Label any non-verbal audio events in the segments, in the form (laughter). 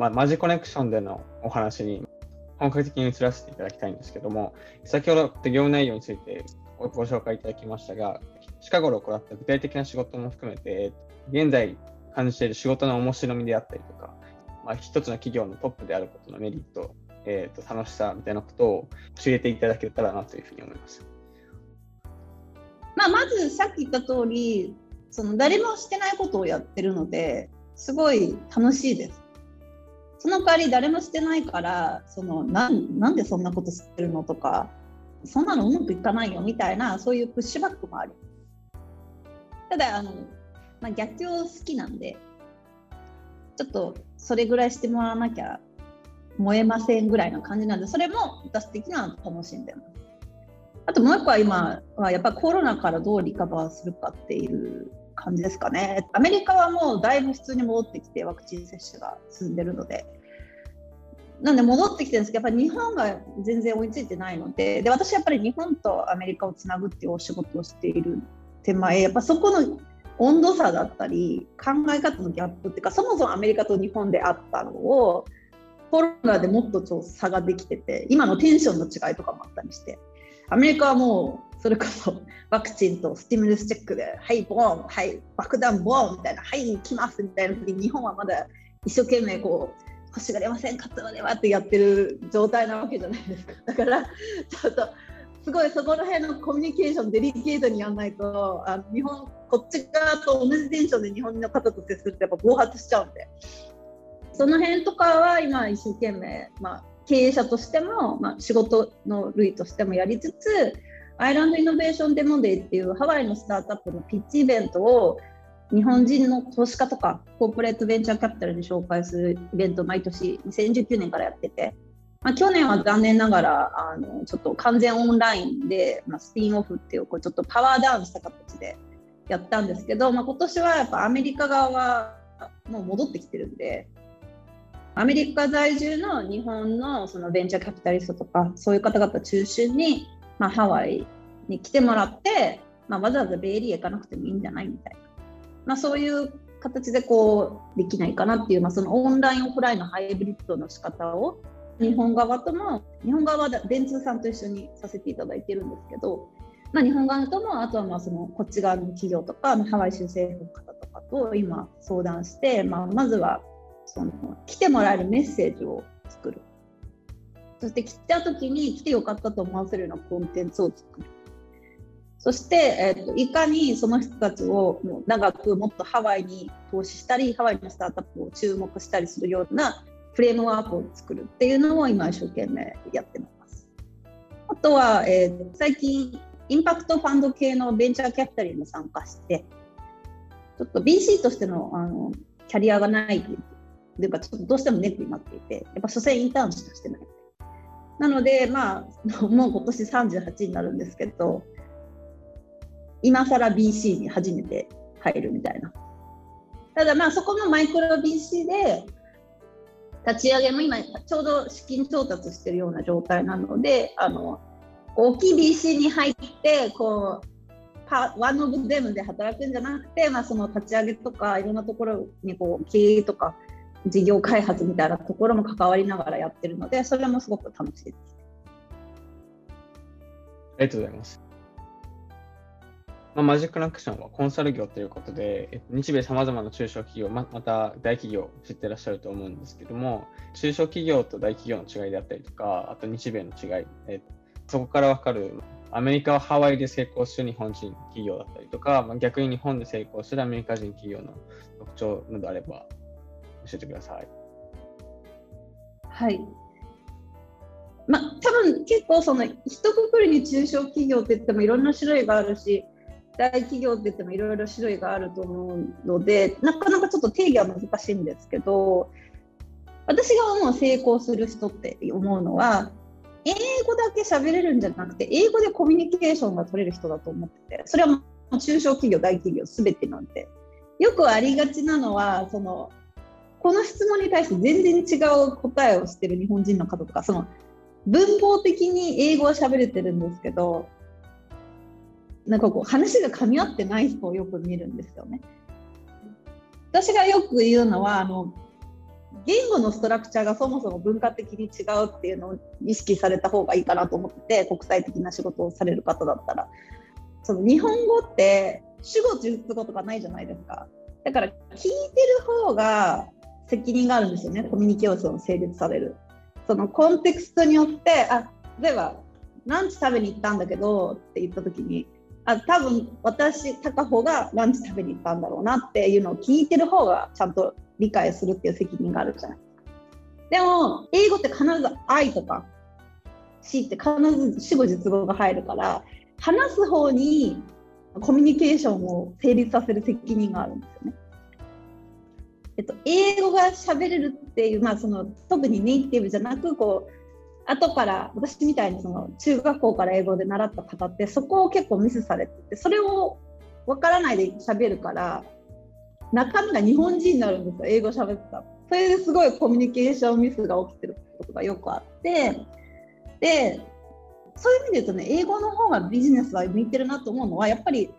まあ、マジコネクションでのお話に本格的に移らせていただきたいんですけども、先ほど業務内容についてご紹介いただきましたが、近頃行った具体的な仕事も含めて、現在感じている仕事の面白みであったりとか、まあ、一つの企業のトップであることのメリット、えー、と楽しさみたいなことを教えていただけたらなというふうに思います。まあ、まずさっき言った通り、その誰もしてないことをやってるのですごい楽しいです。その代わり誰もしてないからそのななんでそんなこと知ってるのとかそんなのうまくいかないよみたいなそういうプッシュバックもある。ただあの、まあ、逆境好きなんでちょっとそれぐらいしてもらわなきゃ燃えませんぐらいの感じなんでそれも私的には楽しんでます。あともう一個は今はやっぱコロナからどうリカバーするかっていう感じですかね。アメリカはもうだいぶ普通に戻ってきてワクチン接種が進んでるので。なんで戻ってきてるんですけどやっぱり日本が全然追いついてないのでで私やっぱり日本とアメリカをつなぐっていうお仕事をしている手前やっぱそこの温度差だったり考え方のギャップっていうかそもそもアメリカと日本であったのをコロナでもっとちょ差ができてて今のテンションの違いとかもあったりしてアメリカはもうそれこそ (laughs) ワクチンとスティムルスチェックで「はいボーンはい爆弾ボーン」みたいな「はい来ます」みたいな時に日本はまだ一生懸命こう「欲しがれませんかつまでは」ってやってる状態なわけじゃないですか。だから (laughs) ちょっとすごいそこら辺のコミュニケーションデリケートにやらないとあ日本こっち側と同じテンションで日本の方と接するとやっぱ暴発しちゃうんで。その辺とかは今一生懸命、まあ、経営者としても、まあ、仕事の類としてもやりつつアイランドイノベーションデモデーっていうハワイのスタートアップのピッチイベントを日本人の投資家とかコーポレートベンチャーキャピタルに紹介するイベントを毎年2019年からやってて、まあ、去年は残念ながらあのちょっと完全オンラインで、まあ、スピンオフっていうこうちょっとパワーダウンした形でやったんですけど、まあ、今年はやっぱアメリカ側はもう戻ってきてるんでアメリカ在住の日本のそのベンチャーキャピタリストとかそういう方々中心に、まあ、ハワイに来てもらって、まあ、わざわざベイエリア行かなくてもいいんじゃないみたいな、まあ、そういう形でこうできないかなっていう、まあ、そのオンラインオフラインのハイブリッドの仕方を日本側とも日本側は電通さんと一緒にさせていただいてるんですけど、まあ、日本側ともあとはまあそのこっち側の企業とかまハワイ州政府の方とかと今相談して、まあ、まずはその来てもらえるメッセージを作るそして来た時に来てよかったと思わせるようなコンテンツを作るそして、えーと、いかにその人たちをもう長くもっとハワイに投資したりハワイのスタートアップを注目したりするようなフレームワークを作るっていうのを今一生懸命やってます。あとは、えー、最近インパクトファンド系のベンチャーキャピタルにも参加してちょっと BC としてのあのキャリアがないというか、ちょっとどうしてもネックになっていて、やっぱ所詮インターンしかしてない。なので、まあ、(laughs) もう今年38になるんですけど、今更 BC に初めて入るみたいな。ただまあそこのマイクロ BC で立ち上げも今ちょうど資金調達してるような状態なのであの大きい BC に入ってこうパワンオブデムで働くんじゃなくて、まあ、その立ち上げとかいろんなところにこう経営とか事業開発みたいなところも関わりながらやってるので、それもすごく楽しいです。ありがとうございます。まあ、マジックラクションはコンサル業ということで、日米さまざまな中小企業、ままた大企業知ってらっしゃると思うんですけども、中小企業と大企業の違いであったりとか、あと日米の違い、えそこから分かるアメリカはハワイで成功する日本人企業だったりとか、まあ、逆に日本で成功するアメリカ人企業の特徴などあれば教えてください。はい。まあ、多分結構その一括りに中小企業って言ってもいろんな種類があるし大企業って言ってもいろいろ種類があると思うのでなかなかちょっと定義は難しいんですけど私が思う成功する人って思うのは英語だけ喋れるんじゃなくて英語でコミュニケーションが取れる人だと思っててそれは中小企業大企業全てなんてよくありがちなのはそのこの質問に対して全然違う答えをしてる日本人の方とかその文法的に英語は喋れてるんですけどなんかこう話が噛み合ってない人をよく見るんですよね。私がよく言うのはあの言語のストラクチャーがそもそも文化的に違うっていうのを意識された方がいいかなと思ってて国際的な仕事をされる方だったらその日本語って主語述語とかないじゃないですかだから聞いてる方が責任があるんですよね。コミュニケーションを成立される。そのコンテクストによってあ例えばランチ食べに行ったんだけどって言った時にあ多分私高穂がランチ食べに行ったんだろうなっていうのを聞いてる方がちゃんと理解するっていう責任があるじゃない。でも英語って必ず「愛」とか「し」って必ず主語述語が入るから話す方にコミュニケーションを成立させる責任があるんですよね。えっと、英語が喋れるっていう、まあ、その特にネイティブじゃなくこう後から私みたいにその中学校から英語で習った方ってそこを結構ミスされててそれを分からないで喋るから中身が日本人になるんですよ英語喋ってた。それですごいコミュニケーションミスが起きてることがよくあってでそういう意味で言うとね英語の方がビジネスは向いてるなと思うのはやっぱり伝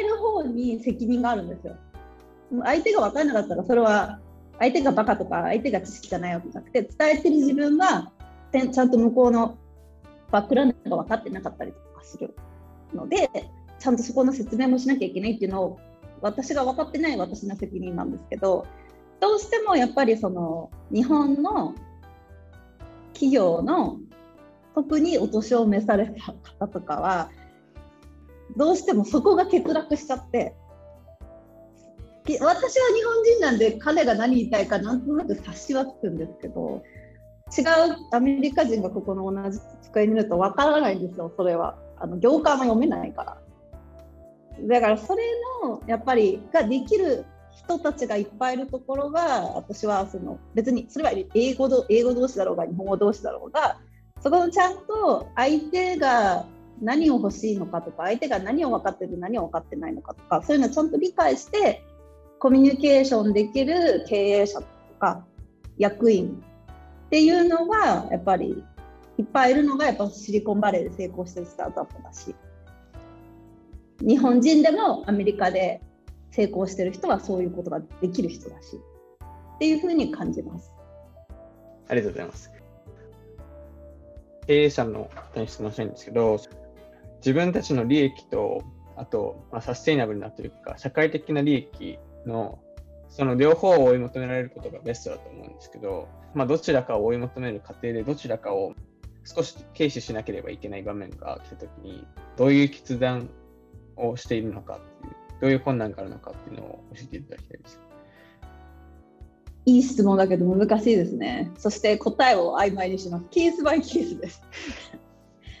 える方に責任があるんですよ。相手が分からなかったらそれは相手がバカとか相手が知識がないわけじゃなくて伝えてる自分がちゃんと向こうのバックラウンドが分かってなかったりとかするのでちゃんとそこの説明もしなきゃいけないっていうのを私が分かってない私の責任なんですけどどうしてもやっぱりその日本の企業の特にお年を召された方とかはどうしてもそこが欠落しちゃって私は日本人なんで彼が何言いたいかなんとなく察しはつくんですけど違うアメリカ人がここの同じ机にいるとわからないんですよそれは。あの行間も読めないから。だからそれのやっぱりができる人たちがいっぱいいるところが私はその別にそれは英語英語同士だろうが日本語同士だろうがそこのちゃんと相手が何を欲しいのかとか相手が何を分かってる何を分かってないのかとかそういうのをちゃんと理解してコミュニケーションできる経営者とか役員っていうのがやっぱりいっぱいいるのがやっぱシリコンバレーで成功してるスタートアップだし日本人でもアメリカで成功してる人はそういうことができる人だしっていうふうに感じます。ありがとうございます。経営者の方に質問したいんですけど自分たちの利益とあと、まあ、サステイナブルなというか社会的な利益のその両方を追い求められることがベストだと思うんですけど、まあ、どちらかを追い求める過程でどちらかを少し軽視しなければいけない場面が来たときに、どういう決断をしているのかっていう、どういう困難があるのかっていうのを教えていただきたいです。いい質問だけど難しいですね。そして答えを曖昧にします。ケースバイケースです。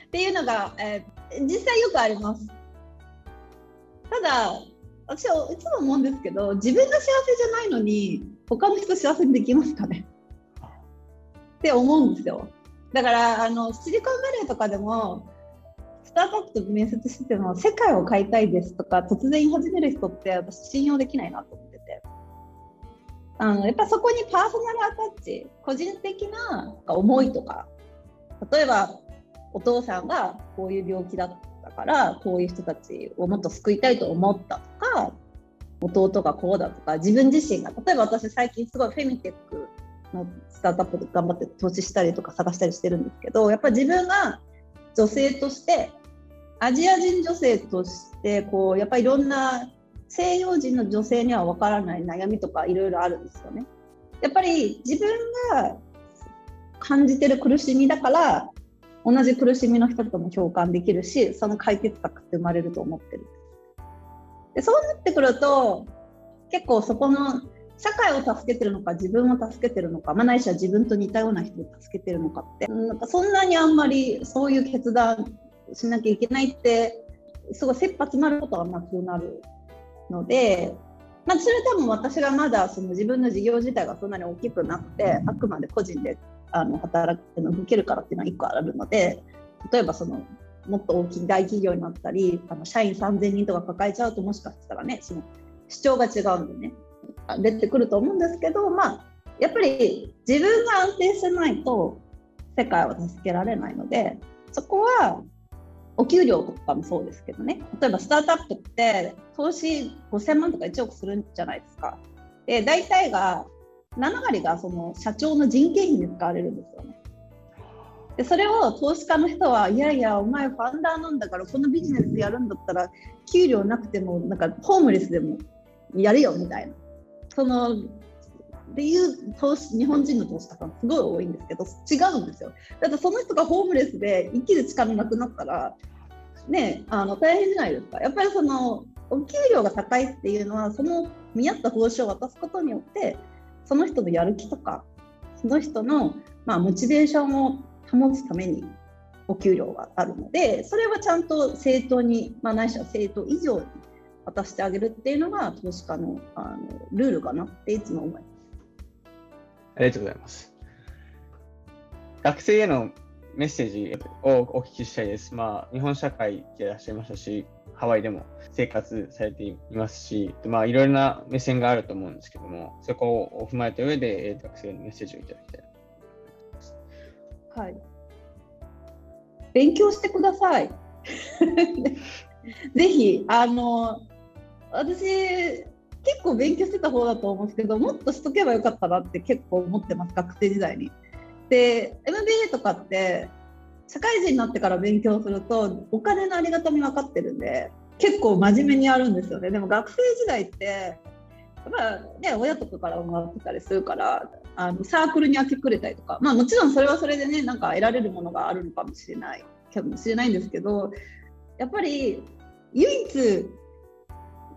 っていうのが、えー、実際よくあります。ただ、私はいつも思うんですけど自分が幸せじゃないのに他の人幸せにできますかね？って思うんですよ。だからあのシリコンバレーとかでもスタートアップと面接してても世界を変えたいですとか突然言い始める人って私信用できないなと思ってて。あのやっぱそこにパーソナルアタッチ個人的な思いとか例えばお父さんがこういう病気だったからこういう人たちをもっと救いたいと思ったと弟がこうだとか自分自身が例えば私最近すごいフェミテックのスタートアップで頑張って投資したりとか探したりしてるんですけどやっぱり自分が女性としてアジア人女性としてこうやっぱりいろんな西洋人の女性には分からない悩みとかいろいろあるんですよね。やっぱり自分が感じてる苦しみだから同じ苦しみの人とも共感できるしその解決策って生まれると思ってるでそうなってくると結構そこの社会を助けてるのか自分を助けてるのか、まあ、ないしは自分と似たような人を助けてるのかってなんかそんなにあんまりそういう決断しなきゃいけないってすごい切羽詰まることがなくなるので、まあ、それ多分私がまだその自分の事業自体がそんなに大きくなくてあくまで個人であの働くの受けるからっていうのは1個あるので例えばそのもっと大きい大企業になったりあの社員3000人とか抱えちゃうともしかしたらねその主張が違うんでね出てくると思うんですけどまあやっぱり自分が安定してないと世界を助けられないのでそこはお給料とかもそうですけどね例えばスタートアップって投資5000万とか1億するんじゃないですか。で大体が7割がその社長の人件費に使われるんですよね。でそれを投資家の人はいやいやお前ファンダーなんだからこのビジネスやるんだったら給料なくてもなんかホームレスでもやるよみたいな。そのっていう投資日本人の投資家さんすごい多いんですけど違うんですよ。だってその人がホームレスで生きる力なくなったらねあの大変じゃないですか。やっぱりそのお給料が高いっていうのはその見合った報酬を渡すことによってその人のやる気とかその人の、まあ、モチベーションを保つためにお給料があるのでそれはちゃんと正当に、まあ、ないしは正当以上に渡してあげるっていうのが投資家のあのルールかなっていつも思います。ありがとうございます。学生へのメッセージをお聞きしたいです。まあ、日本社会でいらっしゃいましたし、ハワイでも生活されていますし、まあ、いろいろな目線があると思うんですけども、そこを踏まえた上で学生へのメッセージをいただきたいはい。勉強してください。(laughs) ぜひ、あの、私、結構勉強してた方だと思うんですけど、もっとしとけばよかったなって結構思ってます、学生時代に。で、MBA とかって、社会人になってから勉強すると、お金のありがたみ分かってるんで、結構真面目にやるんですよね。でも学生時代って、やっぱね、親とかからもらってたりするから、あのサークルに明け暮れたりとか、まあ、もちろんそれはそれでねなんか得られるものがあるのかもしれないかもしれないんですけどやっぱり唯一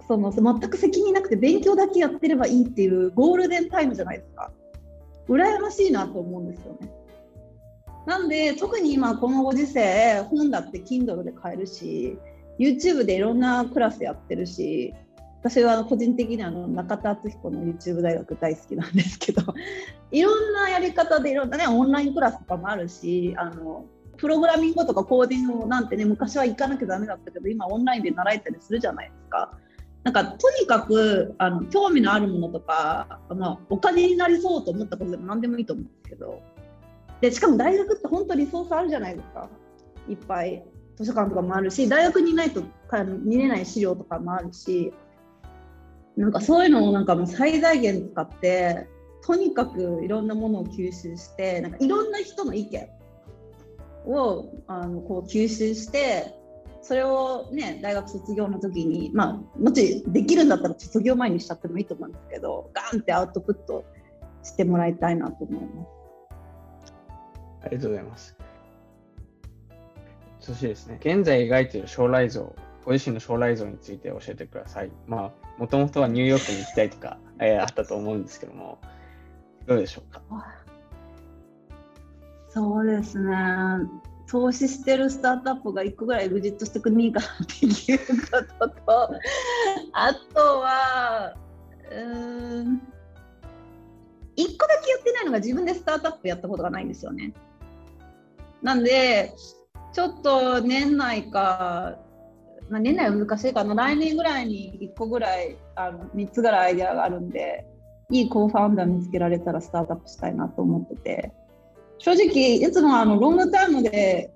その全く責任なくて勉強だけやってればいいっていうゴールデンタイムじゃないですか。羨ましいなと思うんですよね。なんで特に今このご時世本だって Kindle で買えるし YouTube でいろんなクラスやってるし私は個人的にあの中田敦彦の YouTube 大学大好きなんですけど (laughs) いろんなやり方でいろんなねオンラインクラスとかもあるしあのプログラミングとかコーディングなんてね昔は行かなきゃダメだったけど今オンラインで習えたりするじゃないですか。なんかとにかくあの興味のあるものとか、まあ、お金になりそうと思ったことでも何でもいいと思うんですけど。でしかも大学って本当リソースあるじゃないですか。いっぱい図書館とかもあるし大学にいないと見れない資料とかもあるし。なんかそういうのをなんかもう最大限使ってとにかくいろんなものを吸収してなんかいろんな人の意見をあのこう吸収してそれをね大学卒業の時にまあもしできるんだったら卒業前にしちゃってもいいと思うんですけどガンってアウトプットしてもらいたいなと思います。ありがとうございます。そしてですね、現在描いている将来像ご自身の将来像について教えてください。まあ、もともとはニューヨークに行きたいとか、(laughs) えー、あったと思うんですけども、どうでしょうか？そうですね。投資してるスタートアップが1個ぐらいエグジットしてくんねえかなっていうことと、(laughs) あとは、うん、1個だけやってないのが自分でスタートアップやったことがないんですよね。なんで、ちょっと年内かまあ、年内は難しいかな。来年ぐらいに1個ぐらいあの3つぐらいアイデアがあるんでいい co-founder 見つけられたらスタートアップしたいなと思ってて。正直いつもあの long time で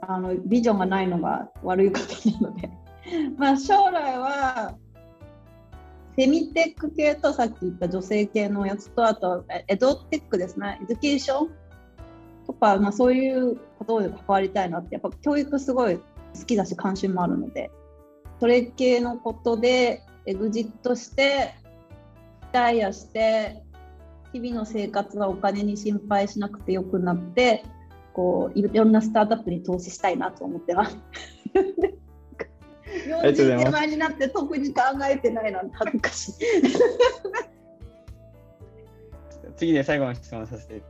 あのビジョンがないのが悪いことなので。(laughs) まあ将来はフェミテック系とさっき言った女性系のやつとあとエドテックですね。 education とか、まあ、そういうことで関わりたいなって。やっぱ教育すごい好きだし関心もあるのでそれ系のことでエグジットしてリタイアして日々の生活はお金に心配しなくてよくなってこういろんなスタートアップに投資したいなと思ってます。(laughs) 40手前になって特に考えてないなんて恥ずかしい。(laughs) 次で最後の質問させて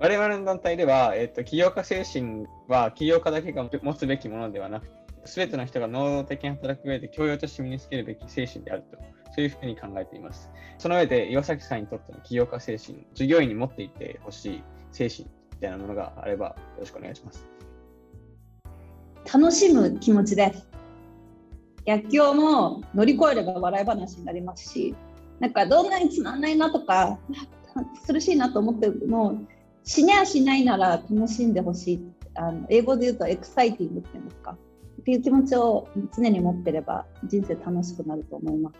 我々の団体では、えっと、起業家精神は起業家だけが持つべきものではなくて、すべての人が能動的に働く上で教養として身につけるべき精神であると、そういうふうに考えています。その上で、岩崎さんにとっての起業家精神、従業員に持っていってほしい精神みたいなものがあれば、よろしくお願いします。楽しむ気持ちです。逆境も乗り越えれば笑い話になりますし、なんかどんなにつまんないなとか、苦しいなと思っても、死にゃしないなら楽しんでほしいあの英語で言うとエクサイティングっていうんですかっていう気持ちを常に持ってれば人生楽しくなると思います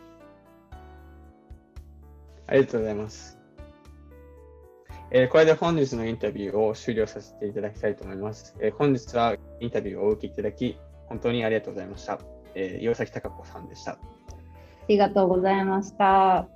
ありがとうございますえー、これで本日のインタビューを終了させていただきたいと思います。えー、本日はインタビューをお受けいただき、本当にありがとうございました。えー、岩崎貴子さんでした。ありがとうございました。